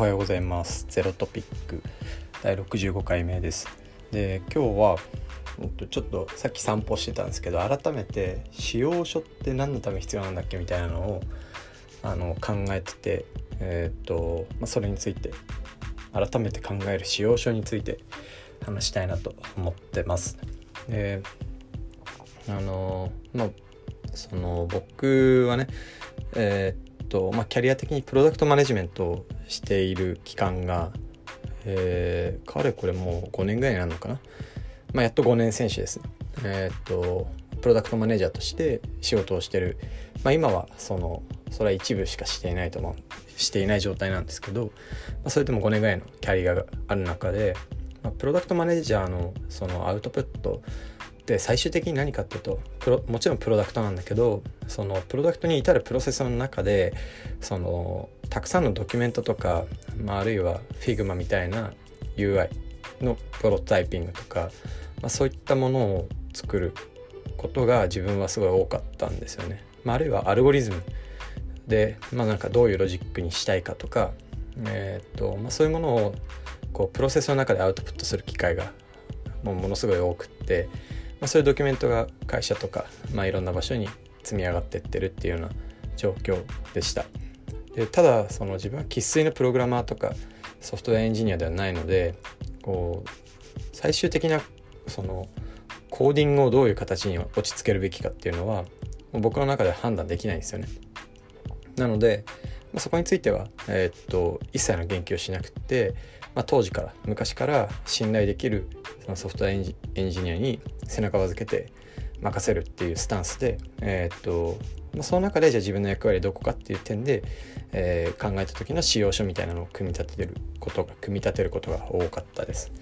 おはようございます。ゼロトピック。第65回目です。で今日はちょっとさっき散歩してたんですけど改めて使用書って何のために必要なんだっけみたいなのをあの考えててえっ、と、まあ、それについて改めて考える使用書について話したいなと思ってます。であのまあその僕はねえー、と、まあ、キャリア的にプロダクトマネジメントをしている期間が、えー、かれこれもう5年ぐらいになるのかな、まあ、やっと5年選手です、えっ、とプロダクトマネージャーとして仕事をしてる、まあ、今はそのそれは一部しかしていないと思う。していない状態なんですけど、まあ、それでも5年ぐらいのキャリアがある中で、まあ、プロダクトマネージャーのそのアウトプットで最終的に何かっていうとプロもちろんプロダクトなんだけどそのプロダクトに至るプロセスの中でそのたくさんのドキュメントとか、まあ、あるいは Figma みたいな UI のプロトタイピングとか、まあ、そういったものを作ることが自分はすごい多かったんですよね。まあ、あるいはアルゴリズムで、まあ、なんかどういうロジックにしたいかとか、えーとまあ、そういうものをこうプロセスの中でアウトプットする機会がもうものすごい多くって、まあ、そういうドキュメントが会社とか、まあ、いろんな場所に積み上がってってるっていうような状況でした。でただその自分は生粋のプログラマーとかソフトウェアエンジニアではないのでこう最終的なそのコーディングをどういう形に落ち着けるべきかっていうのは僕の中では判断できないんですよね。なので、まあ、そこについては、えー、っと一切の言及をしなくて、まあ、当時から昔から信頼できるそのソフトウェアエンジニアに背中を預けて任せるっていうスタンスで、えー、っとまあ、その中でじゃあ自分の役割どこかっていう点で、えー、考えた時の使用書みたいなのを組み立てることが組み立てることが多かったです。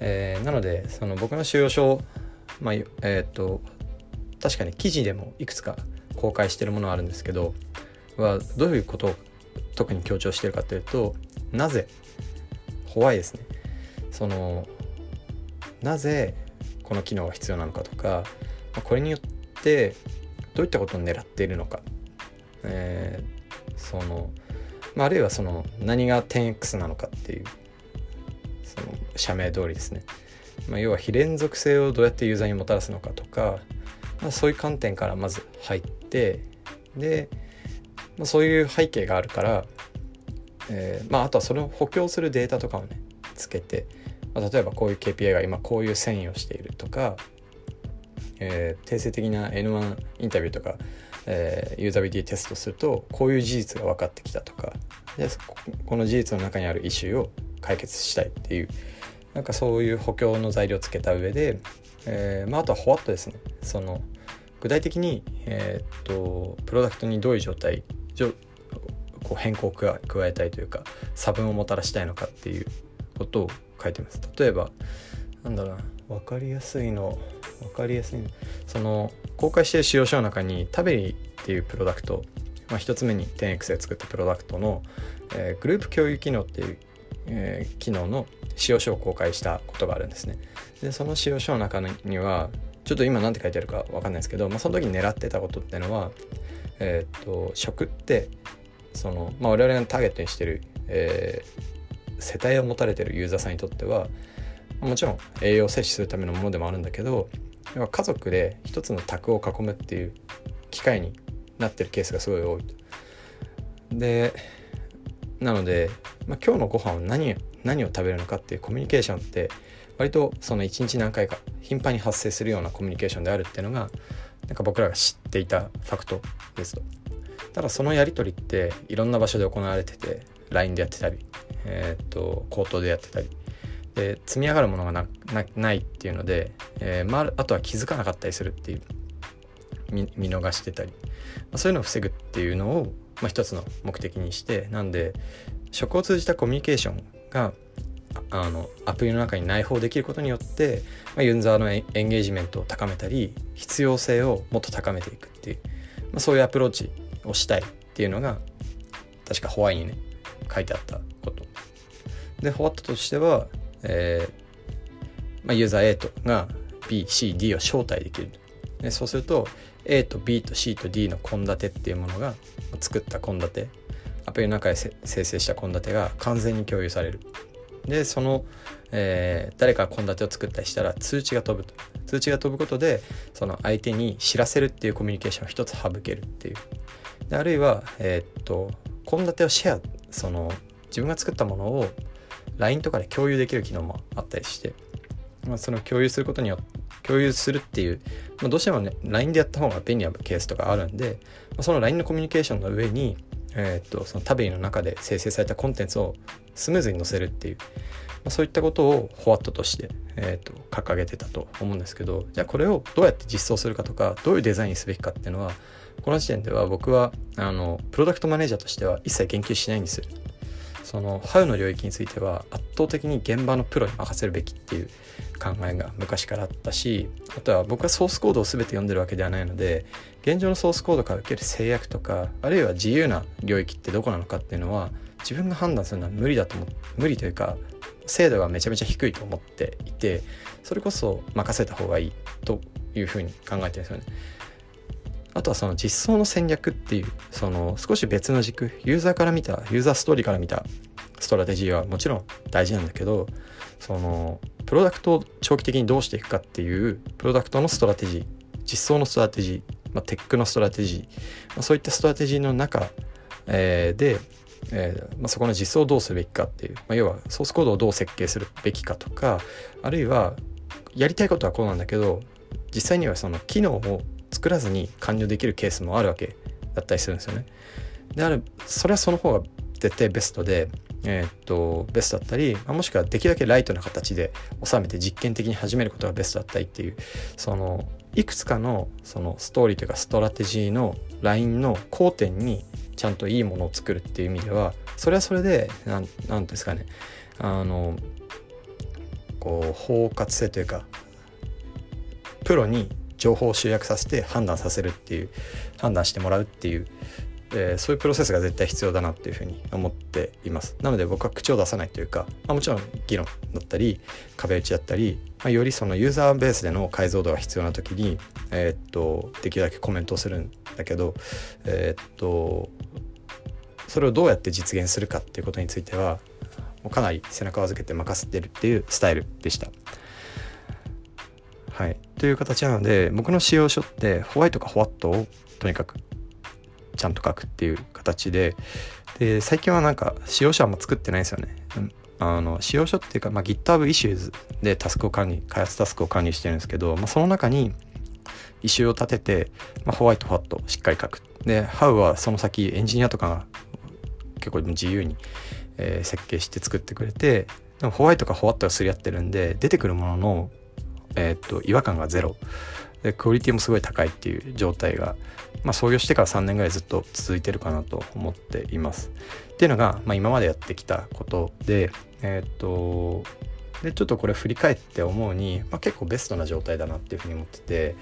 えー、なのでその僕の使用書、まあえ、っと確かに記事でもいくつか公開してるものはあるんですけどはどういうことを特に強調してるかというとなぜホワイですね。そのなぜこの機能が必要なのかとかこれによってどういったことを狙っているのか、えー、その、まあ、あるいはその何が 10X なのかっていうその社名通りですね、まあ、要は非連続性をどうやってユーザーにもたらすのかとか、まあ、そういう観点からまず入ってで、まあ、そういう背景があるから、えーまあ、あとはそれを補強するデータとかをねつけて、まあ、例えばこういう KPI が今こういう遷移をしているとか、えー、定性的な N1 インタビューとか、えー、ユーザビリティテストするとこういう事実が分かってきたとかでこの事実の中にあるイシューを解決したいっていうなんかそういう補強の材料をつけた上で、えーまあ、あとはホワットですね。その具体的に、えー、っとプロダクトにどういう状態こう変更を加えたいというか差分をもたらしたいのかっていうことを書いてます。例えばなんだろうな分かりやすいの分かりやすいの。その公開している使用書の中にタベリっていうプロダクト、まあ、1つ目に 10X で作ったプロダクトの、えー、グループ共有機能っていう、えー、機能の使用書を公開したことがあるんですね。でその使用書の中にはちょっと今何て書いてあるか分かんないですけど、まあ、その時に狙ってたことってのはえっ、と食ってその、まあ、我々がターゲットにしてる、えー、世帯を持たれてるユーザーさんにとってはもちろん栄養を摂取するためのものでもあるんだけど家族で一つの卓を囲むっていう機会になってるケースがすごい多いとでなので、まあ、今日のご飯を何何を食べるのかっていうコミュニケーションって割とその一日何回か頻繁に発生するようなコミュニケーションであるっていうのがなんか僕らが知っていたファクトですと。ただそのやり取りっていろんな場所で行われてて LINE でやってたり、えー、っと口頭でやってたり。で積み上がるものがなないっていうので、えーまあ、あとは気づかなかったりするっていう見見逃してたり、まあ、そういうのを防ぐっていうのを、まあ、一つの目的にしてなんで食を通じたコミュニケーションがあのアプリの中に内包できることによって、まあ、ユーザーのエンゲージメントを高めたり必要性をもっと高めていくっていう、まあ、そういうアプローチをしたいっていうのが確かホワイにね書いてあったこと。でホワットとしては、えーまあ、ユーザー A とが BCD を招待できる。でそうすると A と B と C と D の献立っていうものが作った献立。アプリの中で生成した献立が完全に共有される。でその、えー、誰か献立を作ったりしたら通知が飛ぶと。通知が飛ぶことでその相手に知らせるっていうコミュニケーションを一つ省けるっていう。あるいはえー、っと献立をシェアその自分が作ったものを LINE とかで共有できる機能もあったりして、まあ、その共有することによって共有するっていう、まあ、どうしてもね LINE でやった方が便利なケースとかあるんで、まあ、その LINE のコミュニケーションの上に、えー、っとそのタベリの中で生成されたコンテンツをスムーズに載せるっていう、まあ、そういったことをフォワットとして、えー、っと掲げてたと思うんですけどじゃあこれをどうやって実装するかとかどういうデザインすべきかっていうのはこの時点では僕はあのプロダクトマネージャーとしては一切言及しないんです。その How の領域については圧倒的に現場のプロに任せるべきっていう考えが昔からあったしあとは僕はソースコードを全て読んでるわけではないので現状のソースコードから受ける制約とかあるいは自由な領域ってどこなのかっていうのは自分が判断するのは無理だと思無理というか精度がめちゃめちゃ低いと思っていてそれこそ任せた方がいいというふうに考えてるんですよね。あとはその実装の戦略っていうその少し別の軸ユーザーから見たユーザーストーリーから見たストラテジーはもちろん大事なんだけどそのプロダクトを長期的にどうしていくかっていうプロダクトのストラテジー実装のストラテジー、まあ、テックのストラテジー、まあ、そういったストラテジーの中、えー、で、えーまあ、そこの実装をどうするべきかっていう、まあ、要はソースコードをどう設計するべきかとかあるいはやりたいことはこうなんだけど実際にはその機能を作らずに完了できるケースもあるわけだったりするんですよね。であるそれはその方が絶対ベストでえー、っとベストだったり、もしくはできるだけライトな形で収めて実験的に始めることがベストだったりっていうそのいくつかのそのストーリーというかストラテジーのラインの交点にちゃんといいものを作るっていう意味ではそれはそれで何何ですかねあのこう包括性というかプロに情報を集約させて判断させるっていう判断してもらうっていうえー、そういうプロセスが絶対必要だなっていうふうに思っていますなので僕は口を出さないというか、まあ、もちろん議論だったり壁打ちだったり、まあ、よりそのユーザーベースでの解像度が必要な時に、えー、っとできるだけコメントをするんだけどえー、っとそれをどうやって実現するかっていうことについてはもうかなり背中を預けて任せてるっていうスタイルでした。はい、という形なので僕の使用書ってホワイトかホワットをとにかくちゃんと書くっていう形でで最近はなんか使用書はもう作ってないですよね。あの使用書っていうか、まあ、GitHub Issues でタスクを管理開発タスクを管理してるんですけど、まあ、その中にイシューを立てて、まあ、ホワイトファットしっかり書く。で How はその先エンジニアとかが結構自由に、えー、設計して作ってくれてでもホワイトかホワットがすり合ってるんで出てくるものの、えー、っと違和感がゼロでクオリティもすごい高いっていう状態が、まあ、創業してから3年ぐらいずっと続いてるかなと思っています。っていうのが、まあ、今までやってきたことでえー、っとでちょっとこれ振り返って思うに、まあ、結構ベストな状態だなっていうふうに思ってて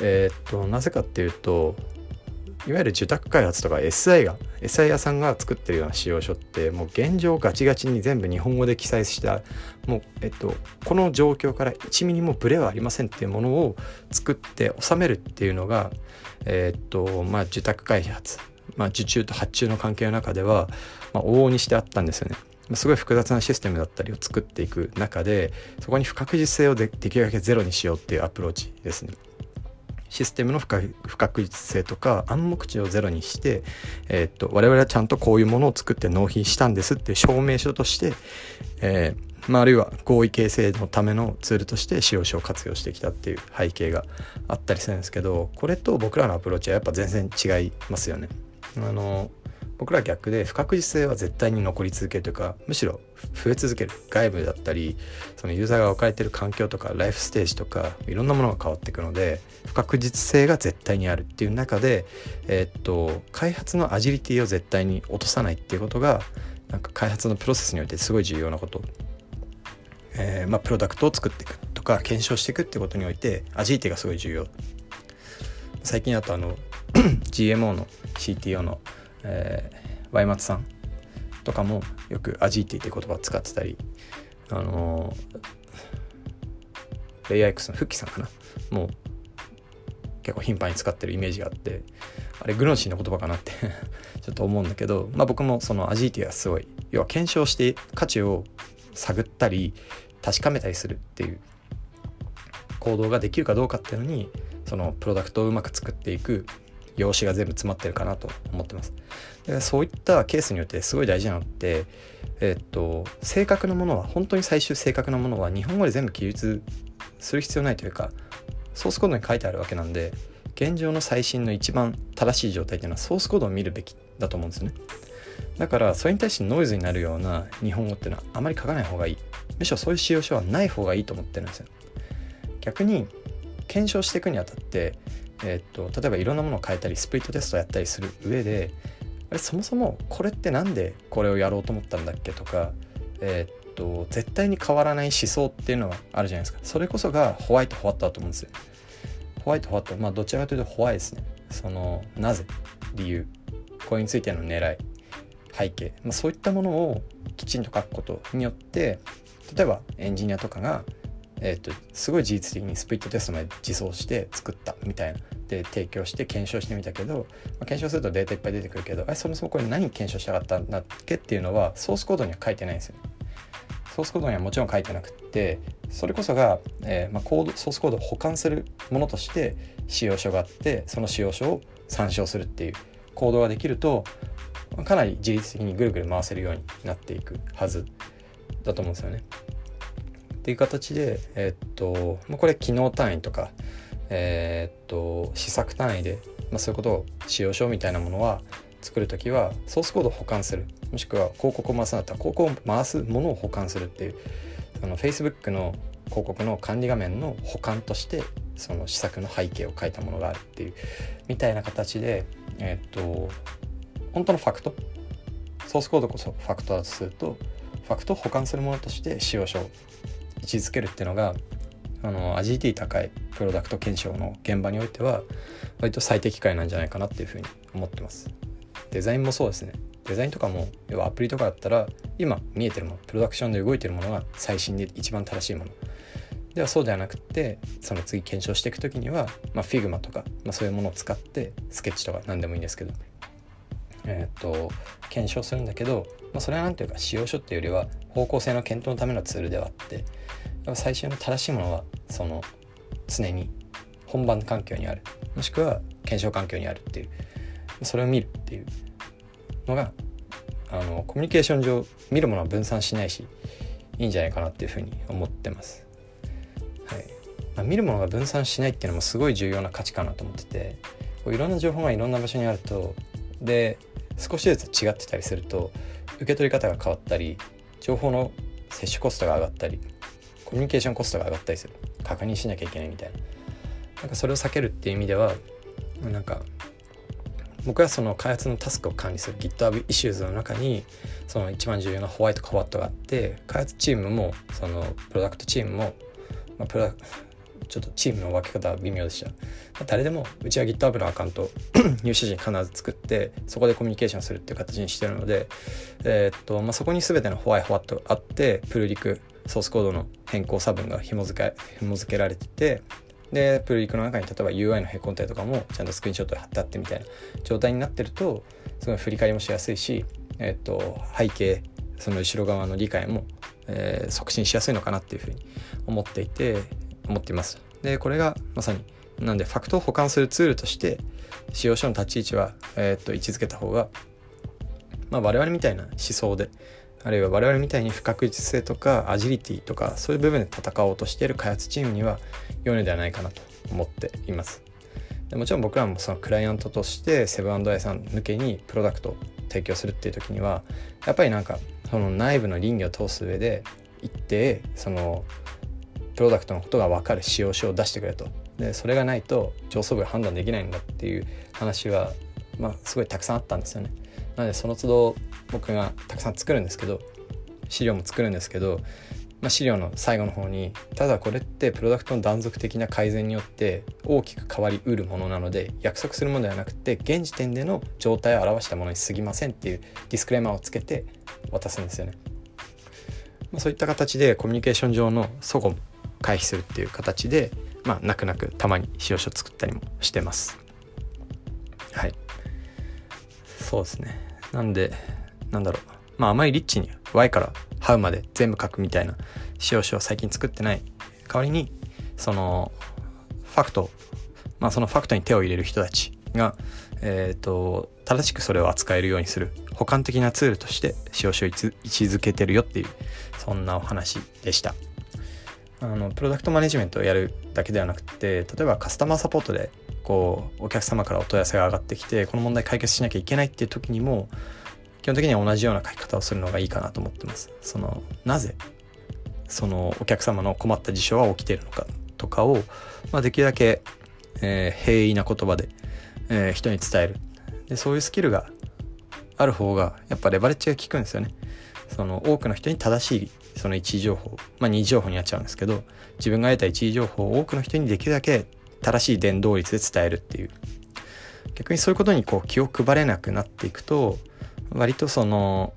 えー、っとなぜかっていうといわゆる受託開発とか SI が SI 屋さんが作ってるような仕様書ってもう現状ガチガチに全部日本語で記載したもう、えっと、この状況から1ミリもブレはありませんっていうものを作って収めるっていうのが、えっとまあ、受託開発、まあ、受注と発注の関係の中では、まあ、往々にしてあったんですよね。すごい複雑なシステムだったりを作っていく中でそこに不確実性をでできるだけゼロにしようっていうアプローチですね。システムの不確実性とか暗黙知をゼロにして、えー、っと我々はちゃんとこういうものを作って納品したんですって証明書として、えー、まあ、あるいは合意形成のためのツールとして使用書を活用してきたっていう背景があったりするんですけどこれと僕らのアプローチはやっぱ全然違いますよね。あの僕ら逆で不確実性は絶対に残り続けるというかむしろ増え続ける。外部だったりそのユーザーが置かれてる環境とかライフステージとかいろんなものが変わっていくので不確実性が絶対にあるっていう中で、えー、っと開発のアジリティを絶対に落とさないっていうことがなんか開発のプロセスにおいてすごい重要なこと、えー、まあ、プロダクトを作っていくとか検証していくってことにおいてアジリティがすごい重要。最近だとあの GMO の CTO のえー、ワイマツさん。とかもよくアジーティって言葉使ってたりあの、レイアイクスのフッキさんかな？もう結構頻繁に使ってるイメージがあってあれグノシーの言葉かなって ちょっと思うんだけど、まあ、僕もそのアジーティはすごい要は検証して価値を探ったり確かめたりするっていう行動ができるかどうかっていうのにそのプロダクトをうまく作っていく用紙が全部詰まってるかなと思ってます。でそういったケースによってすごい大事なのって、え、っと正確なものは本当に最終正確なものは日本語で全部記述する必要ないというかソースコードに書いてあるわけなんで現状の最新の一番正しい状態っていうのはソースコードを見るべきだと思うんですね。だからそれに対してノイズになるような日本語っていうのはあまり書かない方がいい。むしろそういう使用書はない方がいいと思ってるんですよ。逆に検証していくにあたって、え、っと例えばいろんなものを変えたりスプリットテストをやったりする上であれそもそもこれって何でこれをやろうと思ったんだっけとか、え、っと絶対に変わらない思想っていうのがあるじゃないですか。それこそがホワイトホワットだと思うんですよ。ホワイトホワットまあどちらかというとホワイトですね。そのなぜ理由。これについての狙い。背景、まあ、そういったものをきちんと書くことによって例えばエンジニアとかがえーと、すごい事実的にスプリットテストまで自走して作ったみたいなで提供して検証してみたけど、まあ、検証するとデータいっぱい出てくるけどあそもそもこれ何検証したかったんだっけっていうのはソースコードには書いてないんですよ。ソースコードにはもちろん書いてなくってそれこそが、えーまあ、コードソースコードを保管するものとして使用書があってその使用書を参照するっていう行動ができるとかなり自律的にぐるぐる回せるようになっていくはずだと思うんですよね。っていう形で、えっとまあ、これ機能単位とか、えっと、試作単位で、まあ、そういうことを使用書みたいなものは作る時はソースコードを保管する。もしくは広告を回すんだったら広告を回すものを保管するっていうあの Facebook の広告の管理画面の保管としてその施策の背景を書いたものがあるっていうみたいな形でえっと本当のファクト。ソースコードこそファクトだとするとファクトを保管するものとして使用書位置づけるっていうのがあのアジリティ高いプロダクト検証の現場においては割と最適解なんじゃないかなっていうふうに思ってます。デザインもそうですね。デザインとかも要はアプリとかだったら今見えてるものプロダクションで動いてるものが最新で一番正しいもの。ではそうではなくってその次検証していく時には、まあ、Figma とか、まあ、そういうものを使ってスケッチとか何でもいいんですけどえっ、と検証するんだけど、まあ、それは何ていうか使用書っていうよりは方向性の検討のためのツールではあって最終の正しいものはその常に本番環境にある。もしくは検証環境にあるっていう。それを見るっていう。のがあのコミュニケーション上見るものは分散しないしいいんじゃないかなっていうふうに思ってます。はい。まあ、見るものが分散しないっていうのもすごい重要な価値かなと思っててこういろんな情報がいろんな場所にあるとで少しずつ違ってたりすると受け取り方が変わったり情報の摂取コストが上がったりコミュニケーションコストが上がったりする。確認しなきゃいけないみたいな。なんかそれを避けるっていう意味ではなんか僕はその開発のタスクを管理する GitHub イシューズの中にその一番重要なホワイトカワットがあって開発チームもそのプロダクトチームも、まあ、プロちょっとチームの分け方は微妙でした。誰でもうちは GitHub のアカウント入社時に必ず作ってそこでコミュニケーションするっていう形にしてるので、えー、っとまあ、そこに全てのホワイホワットあってプルリクソースコードの変更差分が紐付け紐付けられててでプルリクの中に例えば UI のへこんだりとかもちゃんとスクリーンショットで貼ってあってみたいな状態になってるとすごい振り返りもしやすいし、えっと背景その後ろ側の理解も、えー、促進しやすいのかなっていうふうに思っていて思っています。でこれがまさになんでファクトを保管するツールとして使用書の立ち位置は、えー、っと位置づけた方が、まあ、我々みたいな思想であるいは我々みたいに不確実性とかアジリティとかそういう部分で戦おうとしている開発チームには良いのではないかなと思っています。でもちろん僕らもそのクライアントとしてセブンアイさん向けにプロダクトを提供するっていう時にはやっぱりなんかその内部の倫理を通す上で一定そのプロダクトのことが分かる使用書を出してくれとでそれがないと上層部が判断できないんだっていう話はまあすごいたくさんあったんですよね。なのでその都度僕がたくさん作るんですけど資料も作るんですけど、まあ、資料の最後の方にただこれってプロダクトの断続的な改善によって大きく変わりうるものなので約束するものではなくて現時点での状態を表したものに過ぎませんっていうディスクレーマーをつけて渡すんですよね。ま、そういった形でコミュニケーション上の齟齬回避するっていう形でまあ泣く泣くたまに使用書作ったりもしてます。はい。そうですね。なんでなんだろう。まああまりリッチに Y から How まで全部書くみたいな使用書を最近作ってない。代わりにそのファクトまあそのファクトに手を入れる人たちがえっ、ー、と正しくそれを扱えるようにする補完的なツールとして使用書を位置づけてるよっていうそんなお話でした。あのプロダクトマネジメントをやるだけではなくて例えばカスタマーサポートでこうお客様からお問い合わせが上がってきてこの問題解決しなきゃいけないっていう時にも基本的には同じような書き方をするのがいいかなと思ってます。そのなぜそのお客様の困った事象は起きているのかとかを、まあ、できるだけ、えー、平易な言葉で、えー、人に伝える。でそういうスキルがある方がやっぱレバレッジが効くんですよね。その多くの人に正しいその一時情報まあ二次情報になっちゃうんですけど自分が得た一時情報を多くの人にできるだけ正しい伝導率で伝えるっていう逆にそういうことにこう気を配れなくなっていくと割とその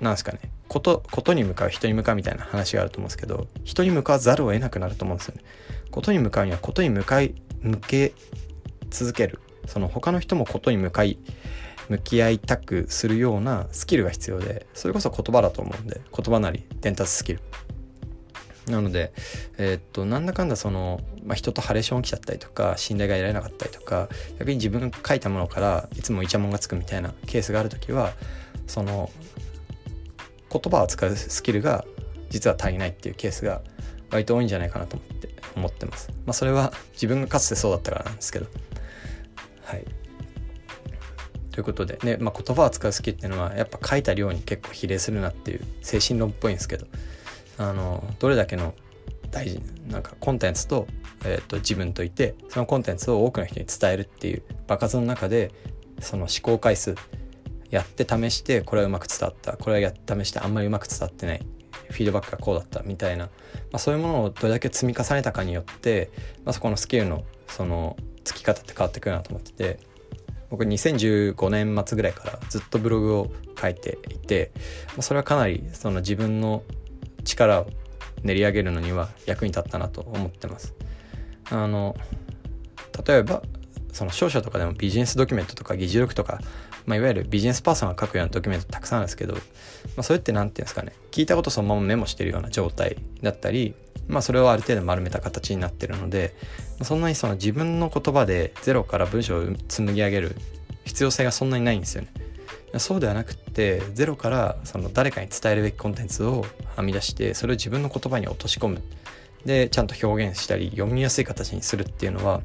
なんですかねことことに向かう人に向かうみたいな話があると思うんですけど人に向かわざるを得なくなると思うんですよね。ことに向かうにはことに向かい向け続けるその他の人もことに向かい向き合いたくするようなスキルが必要でそれこそ言葉だと思うんで言葉なり伝達スキルなので、えー、っとなんだかんだその、まあ、人とハレーション起きちゃったりとか信頼が得られなかったりとか逆に自分が書いたものからいつもイチャモンがつくみたいなケースがある時はその言葉を使うスキルが実は足りないっていうケースが割と多いんじゃないかなと思って思ってます。まあ、それは自分がかつてそうだったからなんですけど。はい。ということでね、まあ、言葉を使うスキルっていうのはやっぱ書いた量に結構比例するなっていう精神論っぽいんですけどあのどれだけの大事なんかコンテンツと,、えーと、自分といてそのコンテンツを多くの人に伝えるっていう場数の中でその思考回数やって試してこれはうまく伝わったこれは試してあんまりうまく伝わってないフィードバックがこうだったみたいな、まあ、そういうものをどれだけ積み重ねたかによって、まあ、そこのスキルのそのつき方って変わってくるなと思ってて僕2015年末ぐらいからずっとブログを書いていて、それはかなりその自分の力を練り上げるのには役に立ったなと思ってます。あの例えばその商社とかでもビジネスドキュメントとか議事録とか、まあ、いわゆるビジネスパーソンが書くようなドキュメントたくさんあるんですけど、まあ、それって何て言うんですかね聞いたことそのままメモしてるような状態だったり、まあ、それをある程度丸めた形になってるので、ま、そんなにその自分の言葉でゼロから文章を紡ぎ上げる必要性がそんなにないんですよね。そうではなくってゼロからその誰かに伝えるべきコンテンツを編み出してそれを自分の言葉に落とし込むでちゃんと表現したり読みやすい形にするっていうのは、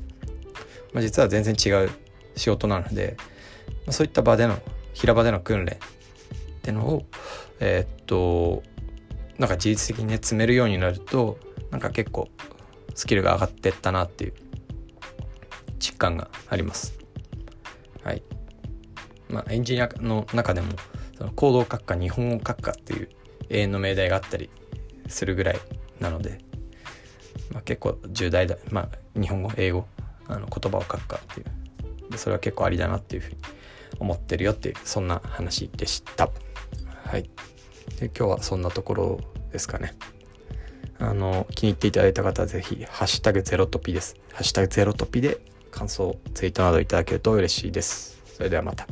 まあ、実は全然違う仕事なので、そういった場での平場での訓練ってのをえー、っとなんか自律的にね詰めるようになるとなんか結構スキルが上がってったなっていう実感があります。はい。まあ、エンジニアの中でもその行動書くか日本語書くかっていう永遠の命題があったりするぐらいなので、まあ、結構重大だ、まあ、日本語英語あの言葉を書くかっていうそれは結構ありだなっていうふうに思ってるよっていうそんな話でした。はい、で今日はそんなところですかね。あの気に入っていただいた方は是非ハッシュタグゼロトピです。ハッシュタグゼロトピで感想ツイートなどいただけると嬉しいです。それではまた。